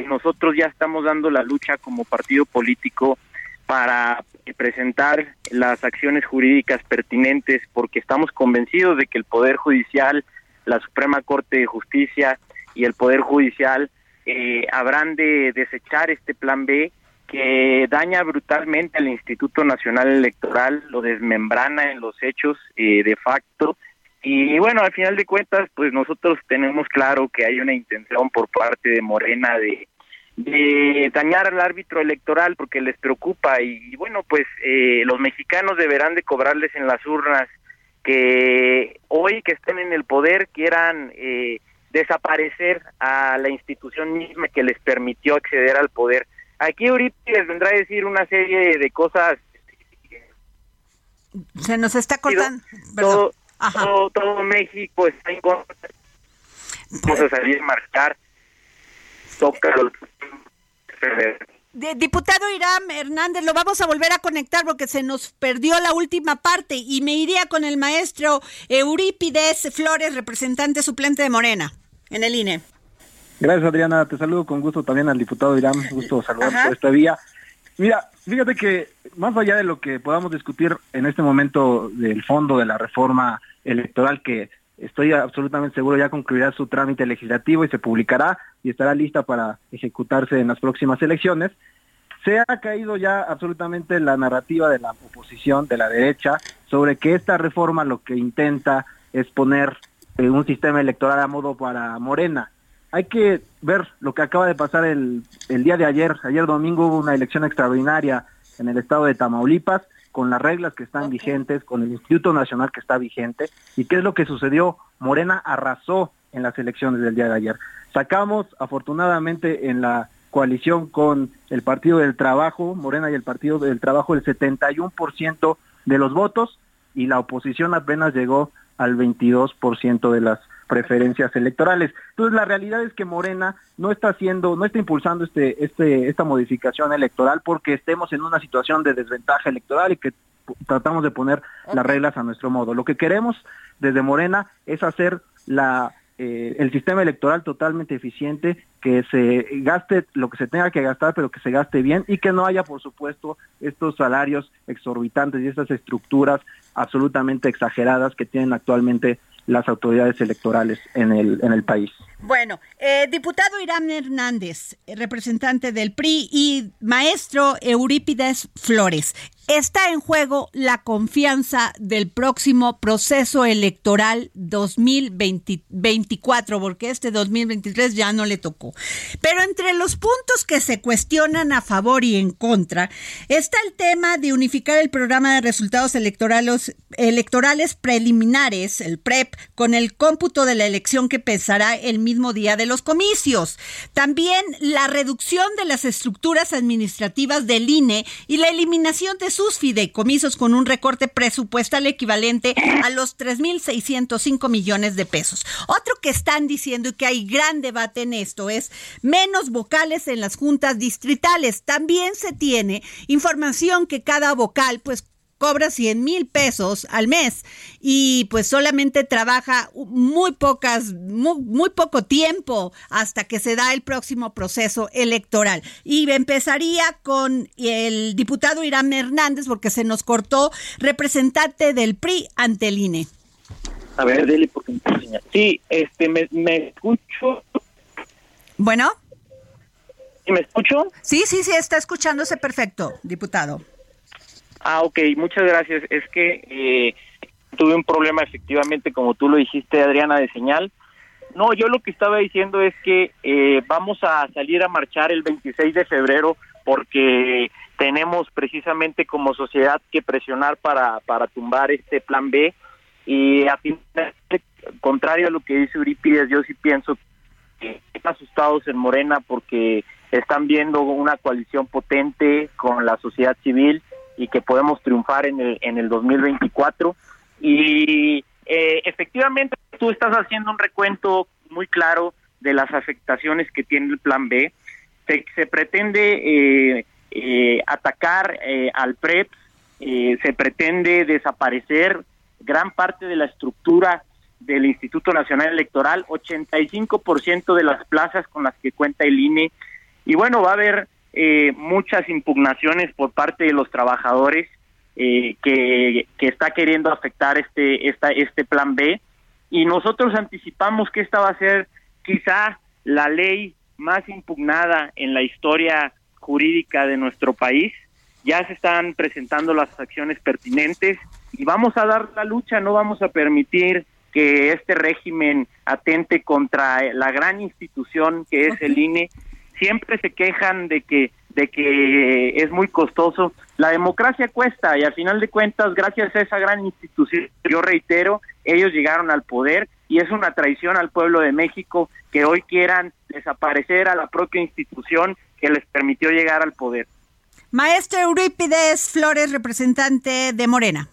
nosotros ya estamos dando la lucha como partido político para presentar las acciones jurídicas pertinentes porque estamos convencidos de que el Poder Judicial la Suprema Corte de Justicia y el Poder Judicial eh, habrán de desechar este plan B que daña brutalmente al Instituto Nacional Electoral, lo desmembrana en los hechos eh, de facto. Y bueno, al final de cuentas, pues nosotros tenemos claro que hay una intención por parte de Morena de, dañar al árbitro electoral porque les preocupa y, bueno, pues eh, los mexicanos deberán de cobrarles en las urnas que hoy que estén en el poder quieran eh, desaparecer a la institución misma que les permitió acceder al poder. Aquí les vendrá a decir una serie de cosas. Se nos está cortando. Todo, todo, México está en contra. Vamos a salir a marchar. Toca los diputado Irán Hernández, lo vamos a volver a conectar porque se nos perdió la última parte y me iría con el maestro Eurípides Flores, representante suplente de Morena en el INE. Gracias Adriana, te saludo con gusto también al diputado Irán, gusto saludar por esta vía. Mira, fíjate que más allá de lo que podamos discutir en este momento del fondo de la reforma electoral que estoy absolutamente seguro ya concluirá su trámite legislativo y se publicará y estará lista para ejecutarse en las próximas elecciones. Se ha caído ya absolutamente la narrativa de la oposición, de la derecha, sobre que esta reforma lo que intenta es poner eh, un sistema electoral a modo para Morena. Hay que ver lo que acaba de pasar el, el día de ayer. Ayer domingo hubo una elección extraordinaria en el estado de Tamaulipas con las reglas que están vigentes, con el Instituto Nacional que está vigente. ¿Y qué es lo que sucedió? Morena arrasó en las elecciones del día de ayer. Sacamos, afortunadamente, en la coalición con el Partido del Trabajo, Morena y el Partido del Trabajo, el 71% de los votos y la oposición apenas llegó al 22% de las preferencias electorales. Entonces la realidad es que Morena no está haciendo, no está impulsando este, este, esta modificación electoral porque estemos en una situación de desventaja electoral y que tratamos de poner las reglas a nuestro modo. Lo que queremos desde Morena es hacer la eh, el sistema electoral totalmente eficiente, que se gaste lo que se tenga que gastar, pero que se gaste bien y que no haya, por supuesto, estos salarios exorbitantes y estas estructuras absolutamente exageradas que tienen actualmente las autoridades electorales en el, en el país. Bueno, eh, diputado Irán Hernández, representante del PRI, y maestro Eurípides Flores, está en juego la confianza del próximo proceso electoral 2024, porque este 2023 ya no le tocó. Pero entre los puntos que se cuestionan a favor y en contra está el tema de unificar el programa de resultados electorales, electorales preliminares, el PREP, con el cómputo de la elección que pesará el mismo día de los comicios. También la reducción de las estructuras administrativas del INE y la eliminación de sus fideicomisos con un recorte presupuestal equivalente a los 3.605 millones de pesos. Otro que están diciendo y que hay gran debate en esto es menos vocales en las juntas distritales. También se tiene información que cada vocal pues cobra 100 mil pesos al mes y pues solamente trabaja muy pocas, muy, poco tiempo hasta que se da el próximo proceso electoral. Y empezaría con el diputado Irán Hernández porque se nos cortó representante del PRI ante el INE. A ver, Deli, porque me Sí, este, me, me escucho. Bueno. ¿Me escucho? Sí, sí, sí, está escuchándose perfecto, diputado. Ah, ok, muchas gracias. Es que eh, tuve un problema efectivamente, como tú lo dijiste, Adriana, de señal. No, yo lo que estaba diciendo es que eh, vamos a salir a marchar el 26 de febrero porque tenemos precisamente como sociedad que presionar para, para tumbar este plan B y a fin contrario a lo que dice Eurípides, yo sí pienso que están asustados en Morena porque están viendo una coalición potente con la sociedad civil y que podemos triunfar en el, en el 2024. Y eh, efectivamente tú estás haciendo un recuento muy claro de las afectaciones que tiene el plan B. Se, se pretende eh, eh, atacar al PREP, se pretende desaparecer gran parte de la estructura del Instituto Nacional Electoral, 85% de las plazas con las que cuenta el INE. Y bueno, va a haber eh, muchas impugnaciones por parte de los trabajadores eh, que, que, está queriendo afectar este, esta, este plan B y nosotros anticipamos que esta va a ser quizá la ley más impugnada en la historia jurídica de nuestro país. Ya se están presentando las acciones pertinentes y vamos a dar la lucha, no vamos a permitir que este régimen atente contra la gran institución que es el INE siempre se quejan de que de que es muy costoso. La democracia cuesta y al final de cuentas, gracias a esa gran institución, yo reitero, ellos llegaron al poder y es una traición al pueblo de México que hoy quieran desaparecer a la propia institución que les permitió llegar al poder. Maestro Eurípides Flores, representante de Morena.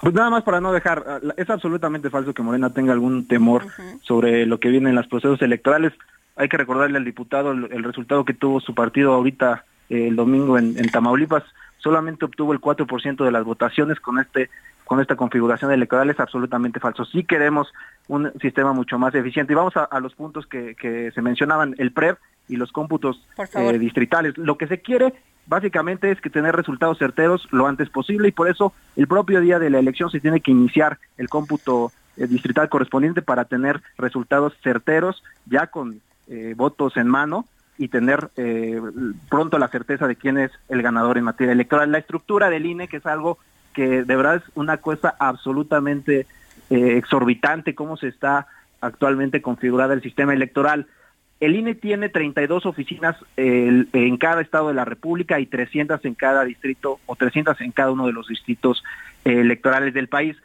Pues nada más para no dejar, es absolutamente falso que Morena tenga algún temor sobre lo que viene en los procesos electorales. Hay que recordarle al diputado el, resultado que tuvo su partido ahorita eh, el domingo en, Tamaulipas. Solamente obtuvo el 4% de las votaciones con este con esta configuración electoral es absolutamente falso. Sí queremos un sistema mucho más eficiente. Y vamos a, los puntos que, se mencionaban, el PREP y los cómputos eh, distritales. Lo que se quiere básicamente es que tener resultados certeros lo antes posible y por eso el propio día de la elección se tiene que iniciar el cómputo eh, distrital correspondiente para tener resultados certeros ya con eh, votos en mano y tener eh, pronto la certeza de quién es el ganador en materia electoral. La estructura del INE, que es algo que de verdad es una cosa absolutamente eh, exorbitante, cómo se está actualmente configurada el sistema electoral. El INE tiene 32 oficinas en cada estado de la República y 300 en cada distrito o 300 en cada uno de los distritos electorales del país.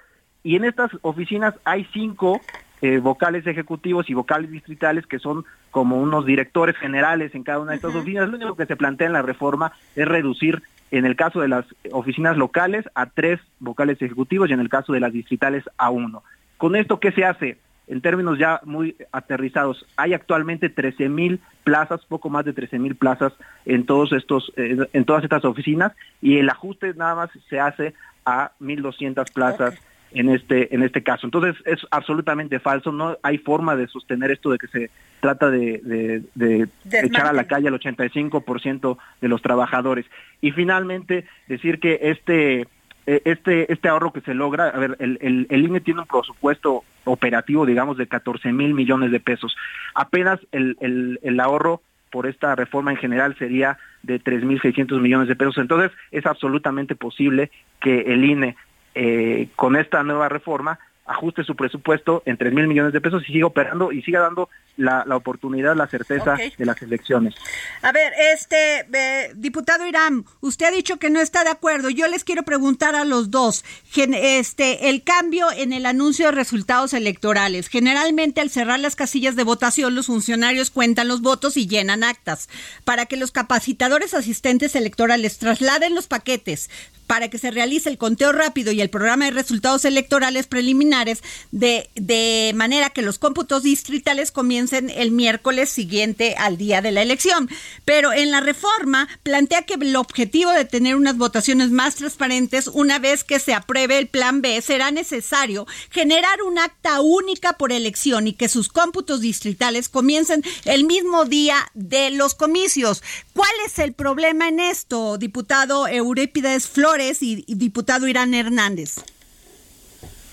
Y en estas oficinas hay cinco eh, vocales ejecutivos y vocales distritales que son como unos directores generales en cada una de estas oficinas. Lo único que se plantea en la reforma es reducir, en el caso de las oficinas locales, a tres vocales ejecutivos y en el caso de las distritales a uno. Con esto, ¿qué se hace? En términos ya muy aterrizados, hay actualmente 13 mil plazas, poco más de 13 mil plazas en todos estos, en todas estas oficinas y el ajuste nada más se hace a 1.200 plazas en este en este caso. Entonces es absolutamente falso, no hay forma de sostener esto de que se trata de, de, echar a la calle al 85% de los trabajadores. Y finalmente decir que este e, este este ahorro que se logra, a ver, el, el, el INE tiene un presupuesto operativo, digamos, de 14 mil millones de pesos. Apenas el, el, el ahorro por esta reforma en general sería de 3.600 millones de pesos. Entonces, es absolutamente posible que el INE, eh, con esta nueva reforma, ajuste su presupuesto en 3 mil millones de pesos y siga operando y siga dando la, la oportunidad, la certeza de las elecciones. A ver, este eh, diputado Irán, usted ha dicho que no está de acuerdo. Yo les quiero preguntar a los dos, este, el cambio en el anuncio de resultados electorales. Generalmente al cerrar las casillas de votación, los funcionarios cuentan los votos y llenan actas. Para que los capacitadores asistentes electorales trasladen los paquetes para que se realice el conteo rápido y el programa de resultados electorales preliminares de, de manera que los cómputos distritales comiencen el miércoles siguiente al día de la elección. Pero en la reforma plantea que el objetivo de tener unas votaciones más transparentes una vez que se apruebe el plan B será necesario generar un acta única por elección y que sus cómputos distritales comiencen el mismo día de los comicios. ¿Cuál es el problema en esto, diputado Eurípides Flores? Y, diputado Irán Hernández.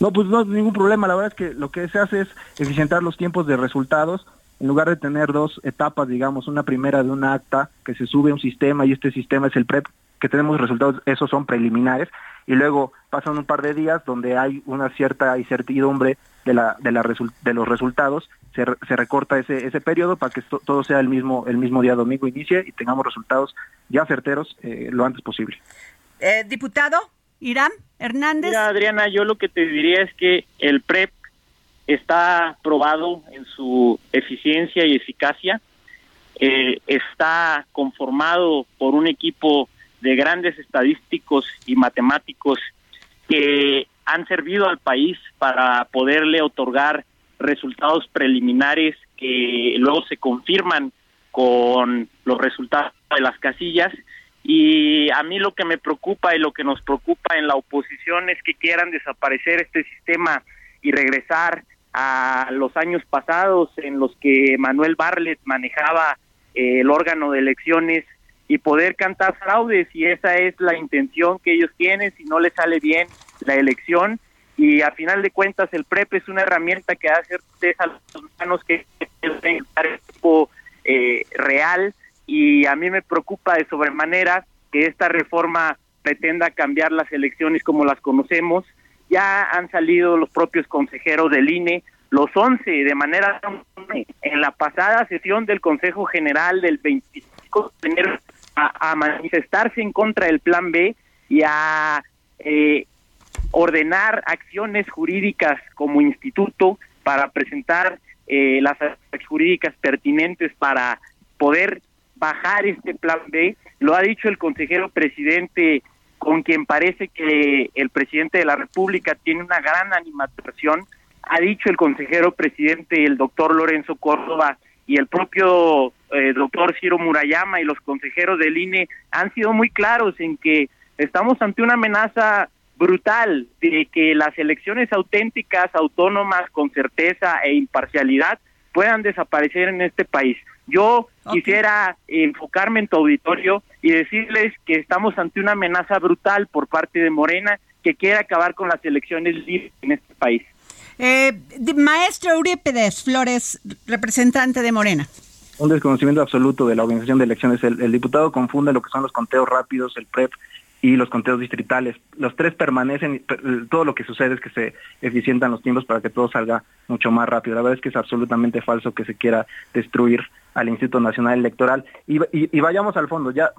No, pues no hay ningún problema. La verdad es que lo que se hace es eficientar los tiempos de resultados. En lugar de tener dos etapas, digamos, una primera de un acta que se sube a un sistema y este sistema es el PREP, que tenemos resultados, esos son preliminares, y luego pasan un par de días donde hay una cierta incertidumbre de, la, de, la de los resultados, se, se recorta ese, ese periodo para que todo sea el mismo, el mismo día domingo inicie y tengamos resultados ya certeros eh, lo antes posible. Eh, diputado Irán Hernández. Mira, Adriana, yo lo que te diría es que el PREP está probado en su eficiencia y eficacia. Eh, está conformado por un equipo de grandes estadísticos y matemáticos que han servido al país para poderle otorgar resultados preliminares que luego se confirman con los resultados de las casillas y a mí lo que me preocupa y lo que nos preocupa en la oposición es que quieran desaparecer este sistema y regresar a los años pasados en los que Manuel Barlet manejaba eh, el órgano de elecciones y poder cantar fraudes. Y esa es la intención que ellos tienen. Si no les sale bien la elección y a final de cuentas el PREP es una herramienta que hace a los manos que es eh, real y a mí me preocupa de sobremanera que esta reforma pretenda cambiar las elecciones como las conocemos. Ya han salido los propios consejeros del INE, los 11 de manera en la pasada sesión del Consejo General del 25 de enero a, manifestarse en contra del Plan B y a eh, ordenar acciones jurídicas como instituto para presentar eh, las jurídicas pertinentes para poder bajar este plan B. Lo ha dicho el consejero presidente, con quien parece que el presidente de la República tiene una gran animación. Ha dicho el consejero presidente, el doctor Lorenzo Córdoba, y el propio eh, doctor Ciro Murayama y los consejeros del INE han sido muy claros en que estamos ante una amenaza brutal de que las elecciones auténticas, autónomas, con certeza e imparcialidad puedan desaparecer en este país. Yo quisiera enfocarme en tu auditorio y decirles que estamos ante una amenaza brutal por parte de Morena que quiere acabar con las elecciones libres en este país. Eh, maestro Eurípides Flores, representante de Morena. Un desconocimiento absoluto de la organización de elecciones. El, el diputado confunde lo que son los conteos rápidos, el PREP, y los conteos distritales. Los tres permanecen, todo lo que sucede es que se eficientan los tiempos para que todo salga mucho más rápido. La verdad es que es absolutamente falso que se quiera destruir al Instituto Nacional Electoral. Y, vayamos al fondo, ya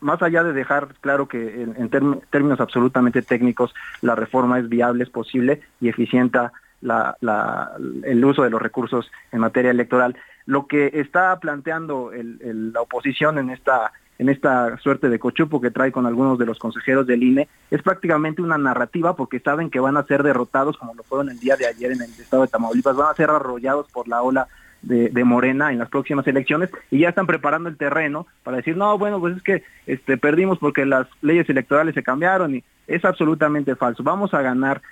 más allá de dejar claro que en, términos absolutamente técnicos la reforma es viable, es posible y eficienta el uso de los recursos en materia electoral, lo que está planteando la oposición en esta en esta suerte de cochupo que trae con algunos de los consejeros del INE, es prácticamente una narrativa porque saben que van a ser derrotados, como lo fueron el día de ayer en el estado de Tamaulipas, van a ser arrollados por la ola de, Morena en las próximas elecciones y ya están preparando el terreno para decir, no, bueno, pues es que este, perdimos porque las leyes electorales se cambiaron y es absolutamente falso. Vamos a ganar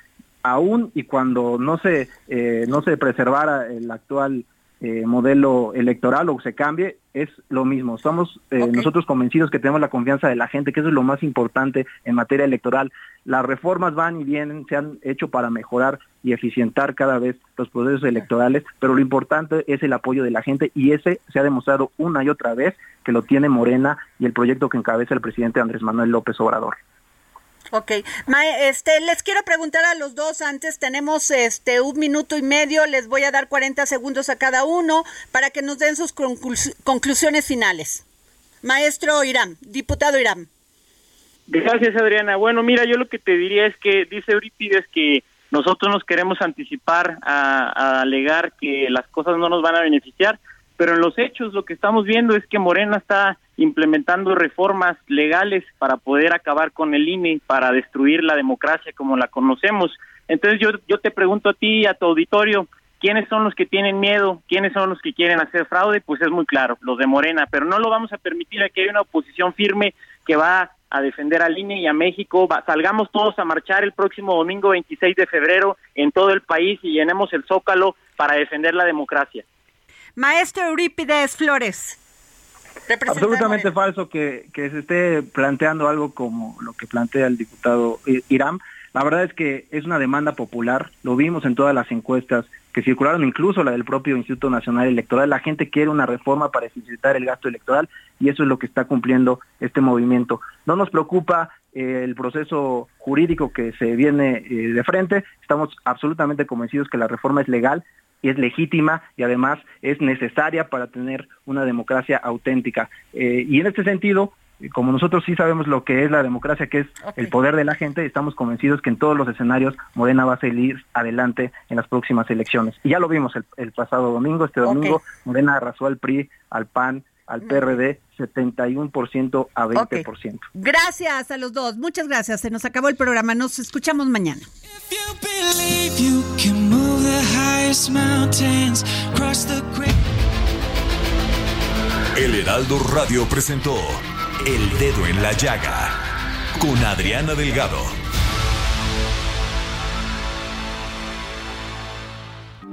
aún y cuando no se, eh, no se preservara el actual eh, modelo electoral o se cambie, es lo mismo. Estamos eh, nosotros convencidos que tenemos la confianza de la gente, que eso es lo más importante en materia electoral. Las reformas van y vienen, se han hecho para mejorar y eficientar cada vez los procesos electorales, pero lo importante es el apoyo de la gente y ese se ha demostrado una y otra vez que lo tiene Morena y el proyecto que encabeza el presidente Andrés Manuel López Obrador. Ok, este, les quiero preguntar a los dos antes, tenemos este un minuto y medio, les voy a dar 40 segundos a cada uno para que nos den sus conclusiones finales. Maestro Irán, diputado Irán. Gracias, Adriana. Bueno, mira, yo lo que te diría es que dice Eurípides que nosotros nos queremos anticipar a alegar que las cosas no nos van a beneficiar, pero en los hechos lo que estamos viendo es que Morena está implementando reformas legales para poder acabar con el INE, para destruir la democracia como la conocemos. Entonces yo, yo te pregunto a ti, a tu auditorio, ¿quiénes son los que tienen miedo? ¿Quiénes son los que quieren hacer fraude? Pues es muy claro, los de Morena, pero no lo vamos a permitir aquí hay una oposición firme que va a defender al INE y a México. salgamos todos a marchar el próximo domingo 26 de febrero en todo el país y llenemos el zócalo para defender la democracia. Maestro Eurípides Flores. Absolutamente falso que, se esté planteando algo como lo que plantea el diputado Irán. La verdad es que es una demanda popular, lo vimos en todas las encuestas que circularon, incluso la del propio Instituto Nacional Electoral. La gente quiere una reforma para eficientar el gasto electoral y eso es lo que está cumpliendo este movimiento. No nos preocupa eh, el proceso jurídico que se viene eh, de frente, estamos absolutamente convencidos que la reforma es legal, es legítima y además es necesaria para tener una democracia auténtica. Eh, y en este sentido, como nosotros sí sabemos lo que es la democracia, que es el poder de la gente, estamos convencidos que en todos los escenarios Morena va a seguir adelante en las próximas elecciones. Y ya lo vimos el, pasado domingo, este domingo Morena arrasó al PRI, al PAN, al PRD 71% a 20%. Gracias a los dos, muchas gracias. Se nos acabó el programa, nos escuchamos mañana. El Heraldo Radio presentó El Dedo en la Llaga con Adriana Delgado.